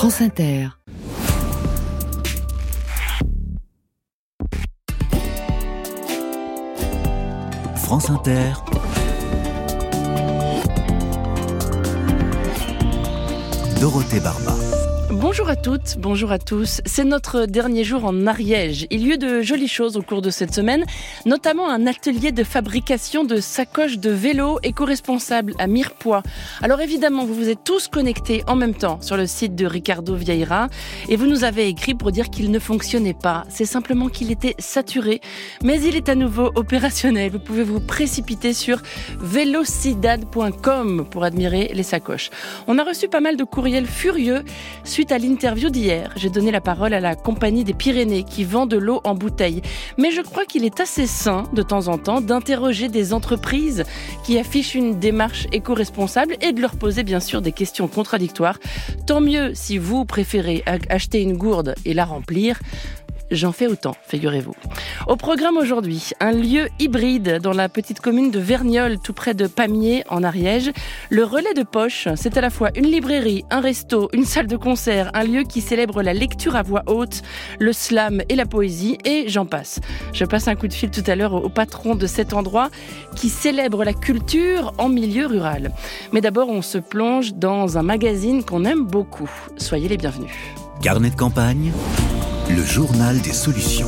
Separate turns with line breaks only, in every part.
France Inter.
France Inter. Dorothée Barba.
Bonjour à toutes, bonjour à tous. C'est notre dernier jour en Ariège. Il y a eu de jolies choses au cours de cette semaine, notamment un atelier de fabrication de sacoches de vélo éco-responsables à Mirepoix. Alors évidemment, vous vous êtes tous connectés en même temps sur le site de Ricardo Vieira et vous nous avez écrit pour dire qu'il ne fonctionnait pas. C'est simplement qu'il était saturé, mais il est à nouveau opérationnel. Vous pouvez vous précipiter sur velocidad.com pour admirer les sacoches. On a reçu pas mal de courriels furieux Suite à l'interview d'hier, j'ai donné la parole à la Compagnie des Pyrénées qui vend de l'eau en bouteille. Mais je crois qu'il est assez sain, de temps en temps, d'interroger des entreprises qui affichent une démarche éco-responsable et de leur poser bien sûr des questions contradictoires. Tant mieux si vous préférez acheter une gourde et la remplir j'en fais autant, figurez-vous. Au programme aujourd'hui, un lieu hybride dans la petite commune de Vergnol, tout près de Pamiers, en Ariège. Le relais de poche, c'est à la fois une librairie, un resto, une salle de concert, un lieu qui célèbre la lecture à voix haute, le slam et la poésie, et j'en passe. Je passe un coup de fil tout à l'heure au patron de cet endroit qui célèbre la culture en milieu rural. Mais d'abord, on se plonge dans un magazine qu'on aime beaucoup. Soyez les bienvenus.
Carnet de campagne le journal des solutions.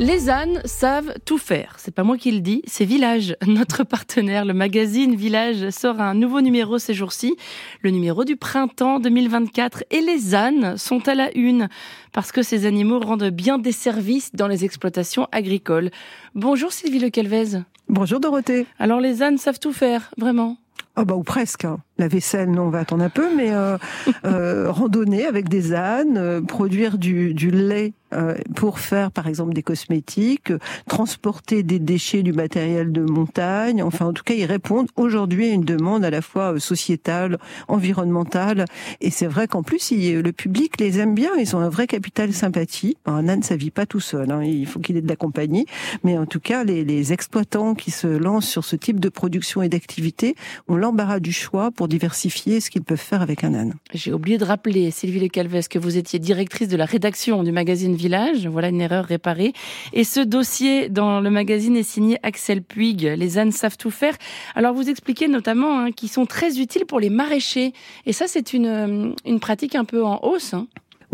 Les ânes savent tout faire. C'est pas moi qui le dis, c'est Village, notre partenaire. Le magazine Village sort un nouveau numéro ces jours-ci, le numéro du printemps 2024. Et les ânes sont à la une parce que ces animaux rendent bien des services dans les exploitations agricoles. Bonjour Sylvie Le Calvez.
Bonjour Dorothée.
Alors les ânes savent tout faire, vraiment?
Ah bah ou presque. La vaisselle, non, on va attendre un peu, mais euh, euh, randonner avec des ânes, euh, produire du, du lait euh, pour faire par exemple des cosmétiques, transporter des déchets du matériel de montagne. Enfin, en tout cas, ils répondent aujourd'hui à une demande à la fois euh, sociétale, environnementale. Et c'est vrai qu'en plus, le public les aime bien. Ils ont un vrai capital sympathie. Un âne, ça vit pas tout seul. Hein. Il faut qu'il ait de la compagnie. Mais en tout cas, les, les exploitants qui se lancent sur ce type de production et d'activité ont l'embarras du choix pour diversifier ce qu'ils peuvent faire avec un âne.
J'ai oublié de rappeler, Sylvie Le Calves, que vous étiez directrice de la rédaction du magazine Village. Voilà une erreur réparée. Et ce dossier dans le magazine est signé Axel Puig. Les ânes savent tout faire. Alors vous expliquez notamment hein, qu'ils sont très utiles pour les maraîchers. Et ça, c'est une, une pratique un peu en hausse. Hein.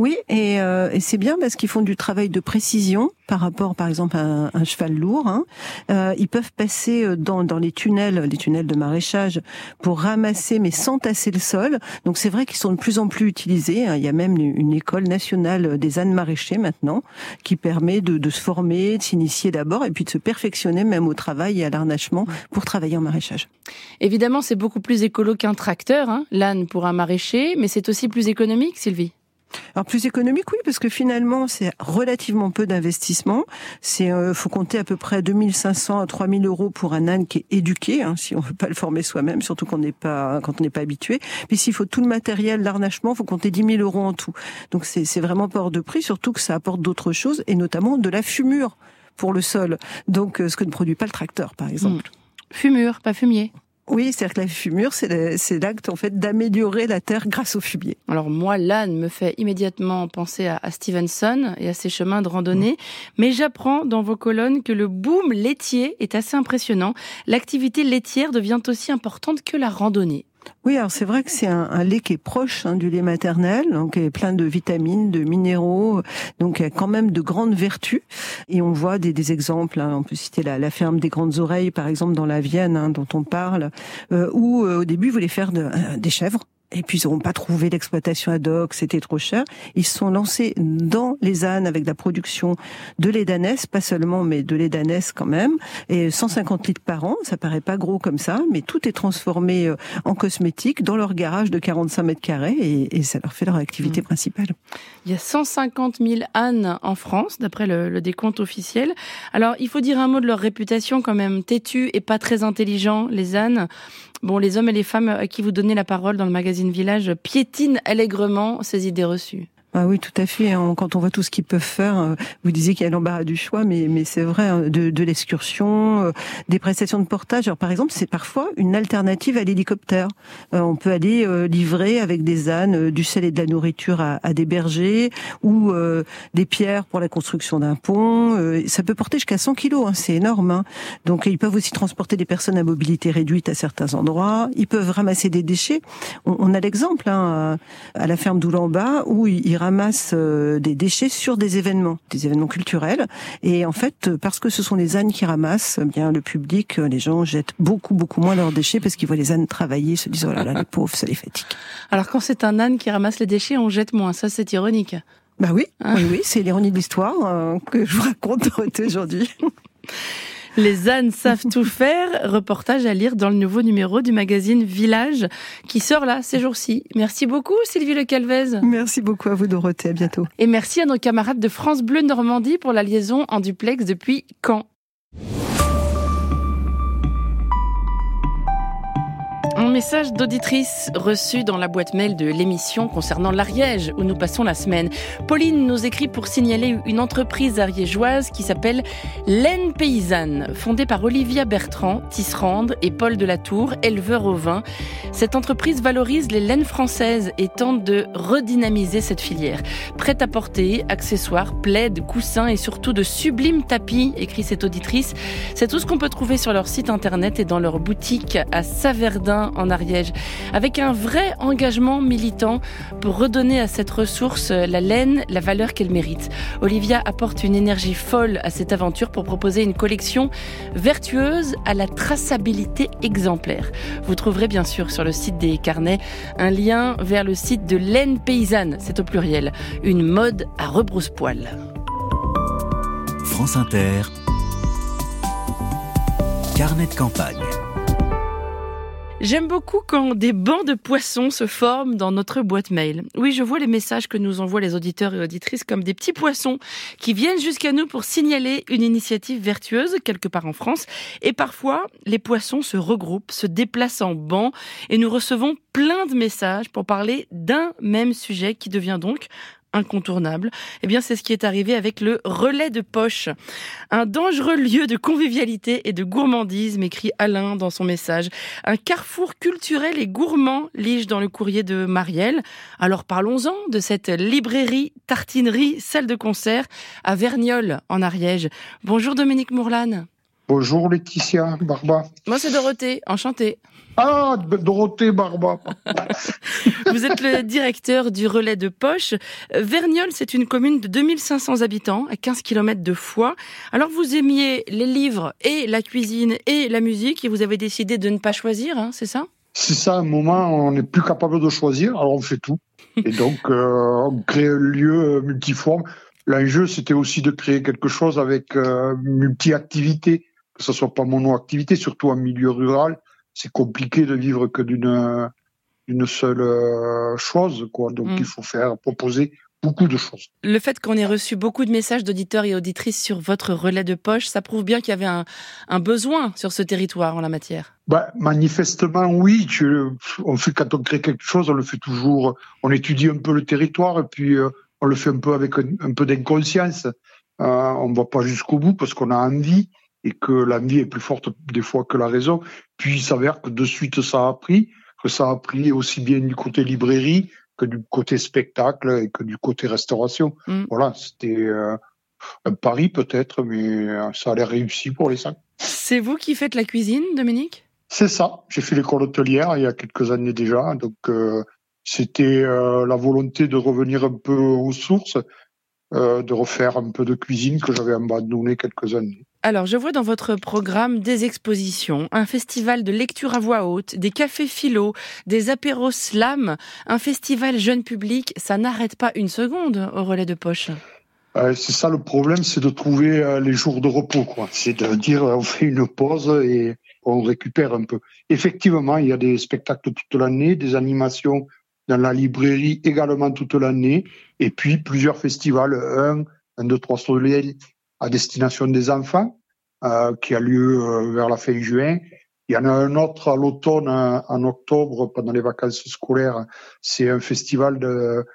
Oui, et, euh, et c'est bien parce qu'ils font du travail de précision par rapport, par exemple, à un, cheval lourd. Hein. Euh, ils peuvent passer euh, dans, dans les tunnels, les tunnels de maraîchage, pour ramasser, mais sans tasser le sol. Donc c'est vrai qu'ils sont de plus en plus utilisés. Hein. Il y a même une école nationale des ânes maraîchers maintenant, qui permet de, de se former, de s'initier d'abord, et puis de se perfectionner même au travail et à l'arnachement pour travailler en maraîchage.
Évidemment, c'est beaucoup plus écolo qu'un tracteur, hein, l'âne pour un maraîcher, mais c'est aussi plus économique, Sylvie.
Alors plus économique, oui, parce que finalement c'est relativement peu d'investissement. C'est euh, faut compter à peu près 2500 à 3000 euros pour un âne qui est éduqué, hein, si on veut pas le former soi-même, surtout qu'on n'est pas quand on n'est pas habitué. Puis s'il faut tout le matériel, l'arnachement, faut compter 10 000 euros en tout. Donc c'est c'est vraiment pas hors de prix, surtout que ça apporte d'autres choses et notamment de la fumure pour le sol. Donc euh, ce que ne produit pas le tracteur, par exemple.
Mmh. Fumure, pas fumier.
Oui, c'est-à-dire que la fumure, c'est l'acte en fait d'améliorer la terre grâce au fumier.
Alors moi, l'âne me fait immédiatement penser à, Stevenson et à ses chemins de randonnée, mais j'apprends dans vos colonnes que le boom laitier est assez impressionnant. L'activité laitière devient aussi importante que la randonnée.
Oui, alors c'est vrai que c'est un, lait qui est proche hein, du lait maternel, donc est plein de vitamines, de minéraux, donc il y a quand même de grandes vertus. Et on voit des, exemples, hein, on peut citer la, ferme des grandes oreilles, par exemple dans la Vienne, hein, dont on parle, euh, où euh, au début ils voulaient faire de, euh, des chèvres et puis ils n'auront pas trouvé l'exploitation ad hoc, c'était trop cher. Ils se sont lancés dans les ânes avec la production de lait d'ânesse, pas seulement, mais de lait d'ânesse quand même, et 150 litres par an, ça paraît pas gros comme ça, mais tout est transformé euh, en cosmétique dans leur garage de 45 mètres carrés, et, ça leur fait leur activité mmh. principale.
Il y a 150 000 ânes en France, d'après le, le décompte officiel. Alors, il faut dire un mot de leur réputation quand même, têtus et pas très intelligents, les ânes. Bon, les hommes et les femmes à qui vous donnez la parole dans le magazine Village piétinent allègrement ces idées reçues.
Ah oui, tout à fait. Quand on voit tout ce qu'ils peuvent faire, euh, vous disiez qu'il y a l'embarras du choix, mais, mais c'est vrai, hein, de, de l'excursion, euh, des prestations de portage. Alors, par exemple, c'est parfois une alternative à l'hélicoptère. Euh, on peut aller livrer avec des ânes du sel et de la nourriture à, à des bergers ou des pierres pour la construction d'un pont. ça peut porter jusqu'à 100 kilos, hein, c'est énorme. Hein. Donc, ils peuvent aussi transporter des personnes à mobilité réduite à certains endroits. Ils peuvent ramasser des déchets. On, on a l'exemple hein, à la ferme d'Oulamba où ils ramassent euh, des déchets sur des événements, des événements culturels. Et en fait, parce que ce sont les ânes qui ramassent, eh bien le public, euh, les gens jettent beaucoup beaucoup moins leurs déchets parce qu'ils voient les ânes travailler, se disent oh là là les pauvres, ça les fatigue.
Alors quand c'est un âne qui ramasse les déchets, on jette moins. Ça c'est ironique.
Bah oui, ah. oui, oui, c'est l'ironie de l'histoire euh, que je vous raconte aujourd'hui.
Les ânes savent tout faire. Reportage à lire dans le nouveau numéro du magazine Village qui sort là ces jours-ci. Merci beaucoup Sylvie Le Calvez.
Merci beaucoup à vous Dorothée, à bientôt.
Et merci à nos camarades de France Bleu Normandie pour la liaison en duplex depuis Caen. Message d'auditrice reçu dans la boîte mail de l'émission concernant l'Ariège où nous passons la semaine. Pauline nous écrit pour signaler une entreprise ariégeoise qui s'appelle Laine Paysanne, fondée par Olivia Bertrand, tisserande et Paul de la Tour, éleveur au vin. Cette entreprise valorise les laines françaises et tente de redynamiser cette filière. Prête à porter, accessoires, plaids, coussins et surtout de sublimes tapis, écrit cette auditrice. C'est tout ce qu'on peut trouver sur leur site internet et dans leur boutique à Saverdin Ariège, avec un vrai engagement militant pour redonner à cette ressource la laine, la valeur qu'elle mérite. Olivia apporte une énergie folle à cette aventure pour proposer une collection vertueuse à la traçabilité exemplaire. Vous trouverez bien sûr sur le site des carnets un lien vers le site de laine paysanne, c'est au pluriel, une mode à rebrousse-poil.
France Inter, carnet de campagne.
J'aime beaucoup quand des bancs de poissons se forment dans notre boîte mail. Oui, je vois les messages que nous envoient les auditeurs et auditrices comme des petits poissons qui viennent jusqu'à nous pour signaler une initiative vertueuse quelque part en France. Et parfois, les poissons se regroupent, se déplacent en bancs et nous recevons plein de messages pour parler d'un même sujet qui devient donc incontournable. Eh bien, c'est ce qui est arrivé avec le relais de poche. Un dangereux lieu de convivialité et de gourmandise, m'écrit Alain dans son message. Un carrefour culturel et gourmand, lige dans le courrier de Marielle. Alors parlons-en de cette librairie, tartinerie, salle de concert à Verniolle, en Ariège. Bonjour Dominique Mourlane.
Bonjour Laetitia Barba.
Moi c'est Dorothée, enchantée.
Ah, Dorothée Barba.
Vous êtes le directeur du relais de poche. Verniolle, c'est une commune de 2500 habitants, à 15 km de Foix. Alors vous aimiez les livres et la cuisine et la musique et vous avez décidé de ne pas choisir, hein, c'est ça?
C'est ça, à un moment, on n'est plus capable de choisir, alors on fait tout. Et donc, euh, on crée un lieu multiforme. L'enjeu, c'était aussi de créer quelque chose avec euh, multi-activités, que ce soit pas mono-activité, surtout en milieu rural c'est compliqué de vivre que d'une une seule euh, chose, quoi. Donc mm. il faut faire proposer beaucoup de choses.
Le fait qu'on ait reçu beaucoup de messages d'auditeurs et auditrices sur votre relais de poche, ça prouve bien qu'il y avait un, un, besoin sur ce territoire en la matière.
Bah, manifestement, oui. on fait quand on crée quelque chose, on le fait toujours. On étudie un peu le territoire et puis euh, on le fait un peu avec un, peu d'inconscience. Euh, on ne va pas jusqu'au bout parce qu'on a envie et que l'envie est plus forte des fois que la raison. Puis il s'avère que de suite ça a pris, que ça a pris aussi bien du côté librairie que du côté spectacle et que du côté restauration. Mm. Voilà, c'était euh, un pari peut-être, mais euh, ça a l'air réussi pour les cinq.
C'est vous qui faites la cuisine, Dominique?
C'est ça. J'ai fait l'école hôtelière il y a quelques années déjà, donc euh, c'était la volonté de revenir un peu aux sources, de refaire un peu de cuisine que j'avais abandonné quelques années.
Alors, je vois dans votre programme des expositions, un festival de lecture à voix haute, des cafés philo, des apéros slam, un festival jeune public. Ça n'arrête pas une seconde au relais de poche.
Euh, c'est ça le problème, c'est de trouver euh, les jours de repos. quoi. C'est de dire on fait une pause et on récupère un peu. Effectivement, il y a des spectacles toute l'année, des animations dans la librairie également toute l'année, et puis plusieurs festivals, un, un, deux, trois soleils à destination des enfants, euh, qui a lieu euh, vers la fin juin. Il y en a un autre à l'automne, en octobre, pendant les vacances scolaires. C'est un festival de,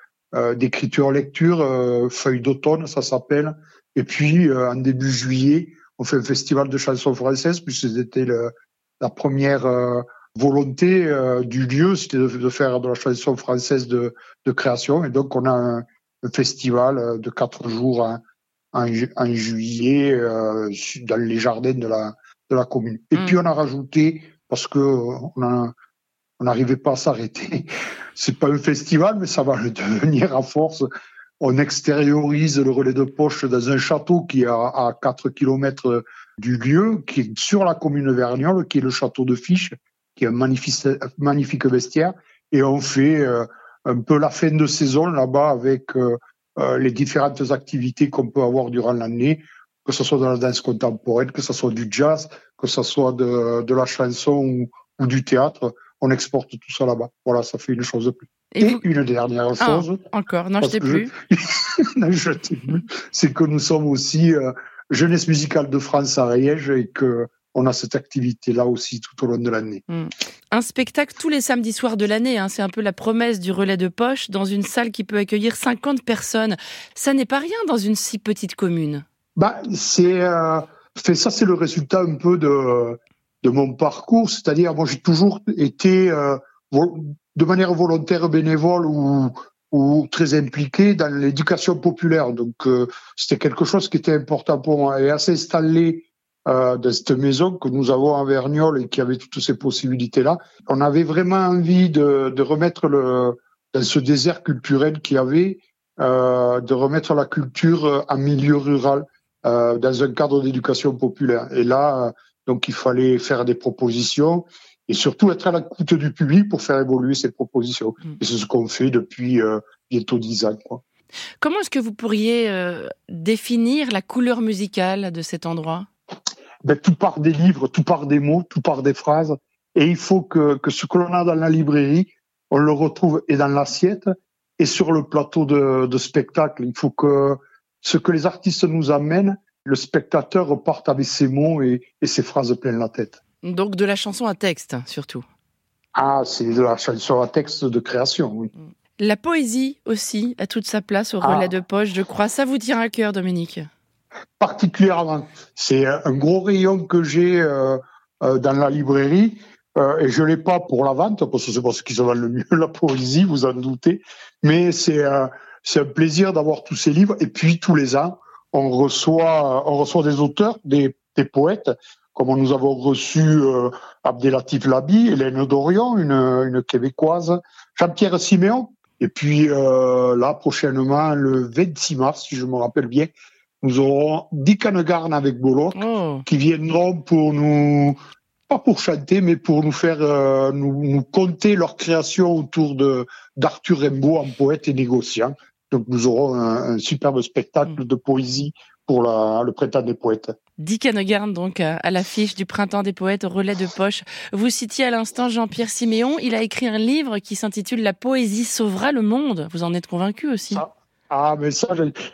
d'écriture-lecture, feuille d'automne, ça s'appelle. Et puis, en début juillet, on fait un festival de chansons françaises, puisque c'était la première volonté du lieu, c'était de, faire de la chanson française de, de création. Et donc, on a un, festival de quatre jours en, en, juillet dans les jardins de la, de la commune. Et puis, mm. on a rajouté, parce que on a on n'arrivait pas à s'arrêter. C'est pas un festival, mais ça va le devenir à force. On extériorise le relais de poche dans un château qui est à, 4 km du lieu, qui est sur la commune Vergnol, qui est le château de Fiche, qui est un magnifique, magnifique vestiaire. Et on fait euh, un peu la fin de saison là-bas avec euh, euh, les différentes activités qu'on peut avoir durant l'année, que ce soit de la danse contemporaine, que ce soit du jazz, que ce soit de, de la chanson ou du théâtre on exporte tout ça là-bas. Voilà, ça fait une chose de plus. Et, une dernière ah, chose.
encore, non, je t'ai plus.
Je... plus. C'est que nous sommes aussi euh, jeunesse musicale de France à Riège et que on a cette activité-là aussi tout au long de l'année. Hmm.
Un spectacle tous les samedis soirs de l'année, hein. c'est un peu la promesse du relais de poche dans une salle qui peut accueillir 50 personnes. Ça n'est pas rien dans une si petite commune.
Bah, c'est euh, ça, c'est le résultat un peu de de mon parcours, c'est-à-dire moi j'ai toujours été euh, de manière volontaire bénévole ou, ou très impliqué dans l'éducation populaire. Donc euh, c'était quelque chose qui était important pour moi. Et à s'installer euh, dans cette maison que nous avons à Vergnol et qui avait toutes ces possibilités-là, on avait vraiment envie de, de remettre le dans ce désert culturel qu'il y avait, euh, de remettre la culture en milieu rural euh, dans un cadre d'éducation populaire. Et là, donc il fallait faire des propositions et surtout être à l'écoute du public pour faire évoluer ces propositions. Mm. Et c'est ce qu'on fait depuis bientôt dix ans. Quoi.
Comment est-ce que vous pourriez définir la couleur musicale de cet endroit?
Ben, Tout part des livres, tout part des mots, tout part des phrases. Et il faut que, que ce que l'on a dans la librairie, on le retrouve et dans l'assiette et sur le plateau de, de spectacle. Il faut que ce que les artistes nous amènent, le spectateur reparte avec ses mots et, ses phrases pleines la tête.
Donc de la chanson à texte, surtout.
Ah, c'est de la chanson à texte de création, oui.
La poésie aussi a toute sa place au relais ah. de poche, je crois. Ça vous tient à cœur, Dominique?
Particulièrement. C'est un gros rayon que j'ai euh, euh, dans la librairie. Euh, et je l'ai pas pour la vente, parce que c'est pas ce qui se vend le mieux, la poésie, vous en doutez. Mais c'est c'est un plaisir d'avoir tous ces livres. Et puis, tous les ans, on reçoit, on reçoit des auteurs, des, des poètes, comme nous avons reçu euh, Abdelatif Labi, Hélène Dorion, une, une québécoise, Jean-Pierre Siméon, et puis euh, là, prochainement, le 26 mars, si je me rappelle bien, nous aurons Dick Hanegarn avec Bolo, oh. qui viendront pour nous, pas pour chanter, mais pour nous faire, euh, nous, nous conter leur création autour de d'Arthur Rimbaud en poète et négociant. Donc nous aurons un, superbe spectacle de poésie pour le printemps des poètes.
Dick Hanegarn, donc, à l'affiche du Printemps des Poètes, au relais de poche. Vous citiez à l'instant Jean-Pierre Siméon. Il a écrit un livre qui s'intitule La poésie sauvera le monde. Vous en êtes convaincu aussi?
Ah, mais ça,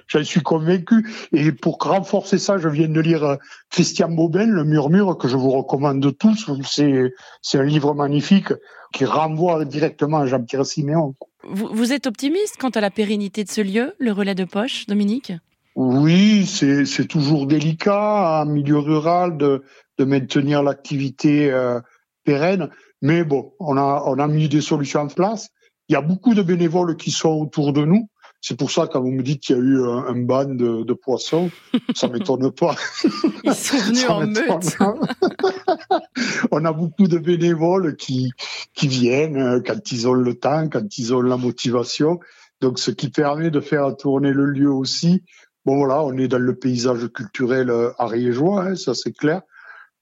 j'en suis convaincu. Et pour renforcer ça, je viens de lire euh, Christian Bobin, Le Murmure, que je vous recommande tous. C'est un livre magnifique qui renvoie directement à Jean-Pierre Siméon.
Vous, êtes optimiste quant à la pérennité de ce lieu, le relais de poche, Dominique?
Oui, c'est toujours délicat en milieu rural de, de maintenir l'activité euh, pérenne. Mais bon, on a, on a mis des solutions en place. Il y a beaucoup de bénévoles qui sont autour de nous. C'est pour ça, quand vous me dites qu'il y a eu un, ban de, poissons, ça m'étonne pas.
Ils sont venus en meute.
On a beaucoup de bénévoles qui, qui viennent euh, quand ils ont le temps, quand ils ont la motivation. Donc, ce qui permet de faire tourner le lieu aussi. Bon, voilà, on est dans le paysage culturel euh, ariégeois, hein, ça c'est clair,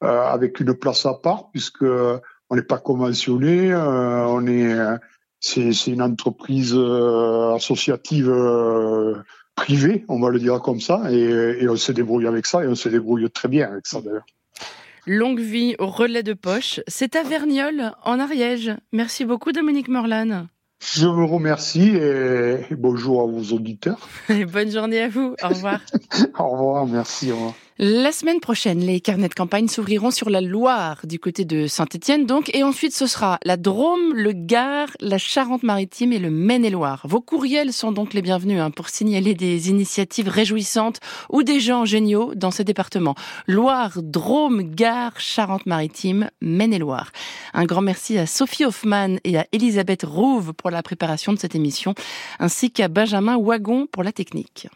euh, avec une place à part, puisque on n'est pas conventionné, on est c'est une entreprise euh, associative euh, privée, on va le dire comme ça, et, on se débrouille avec ça, et on se débrouille très bien avec ça d'ailleurs.
Longue vie au relais de poche, c'est à Verniol, en Ariège. Merci beaucoup Dominique Morlan.
Je vous remercie et bonjour à vos auditeurs.
bonne journée à vous, au revoir.
au revoir, merci. Au revoir.
La semaine prochaine, les carnets de campagne s'ouvriront sur la Loire, du côté de Saint-Étienne donc, et ensuite ce sera la Drôme, le Gard, la Charente-Maritime et le Maine-et-Loire. Vos courriels sont donc les bienvenus hein, pour signaler des initiatives réjouissantes ou des gens géniaux dans ces départements. Loire, Drôme, Gard, Charente-Maritime, Maine-et-Loire. Un grand merci à Sophie Hoffman et à Elisabeth Rouve pour la préparation de cette émission, ainsi qu'à Benjamin Wagon pour la technique.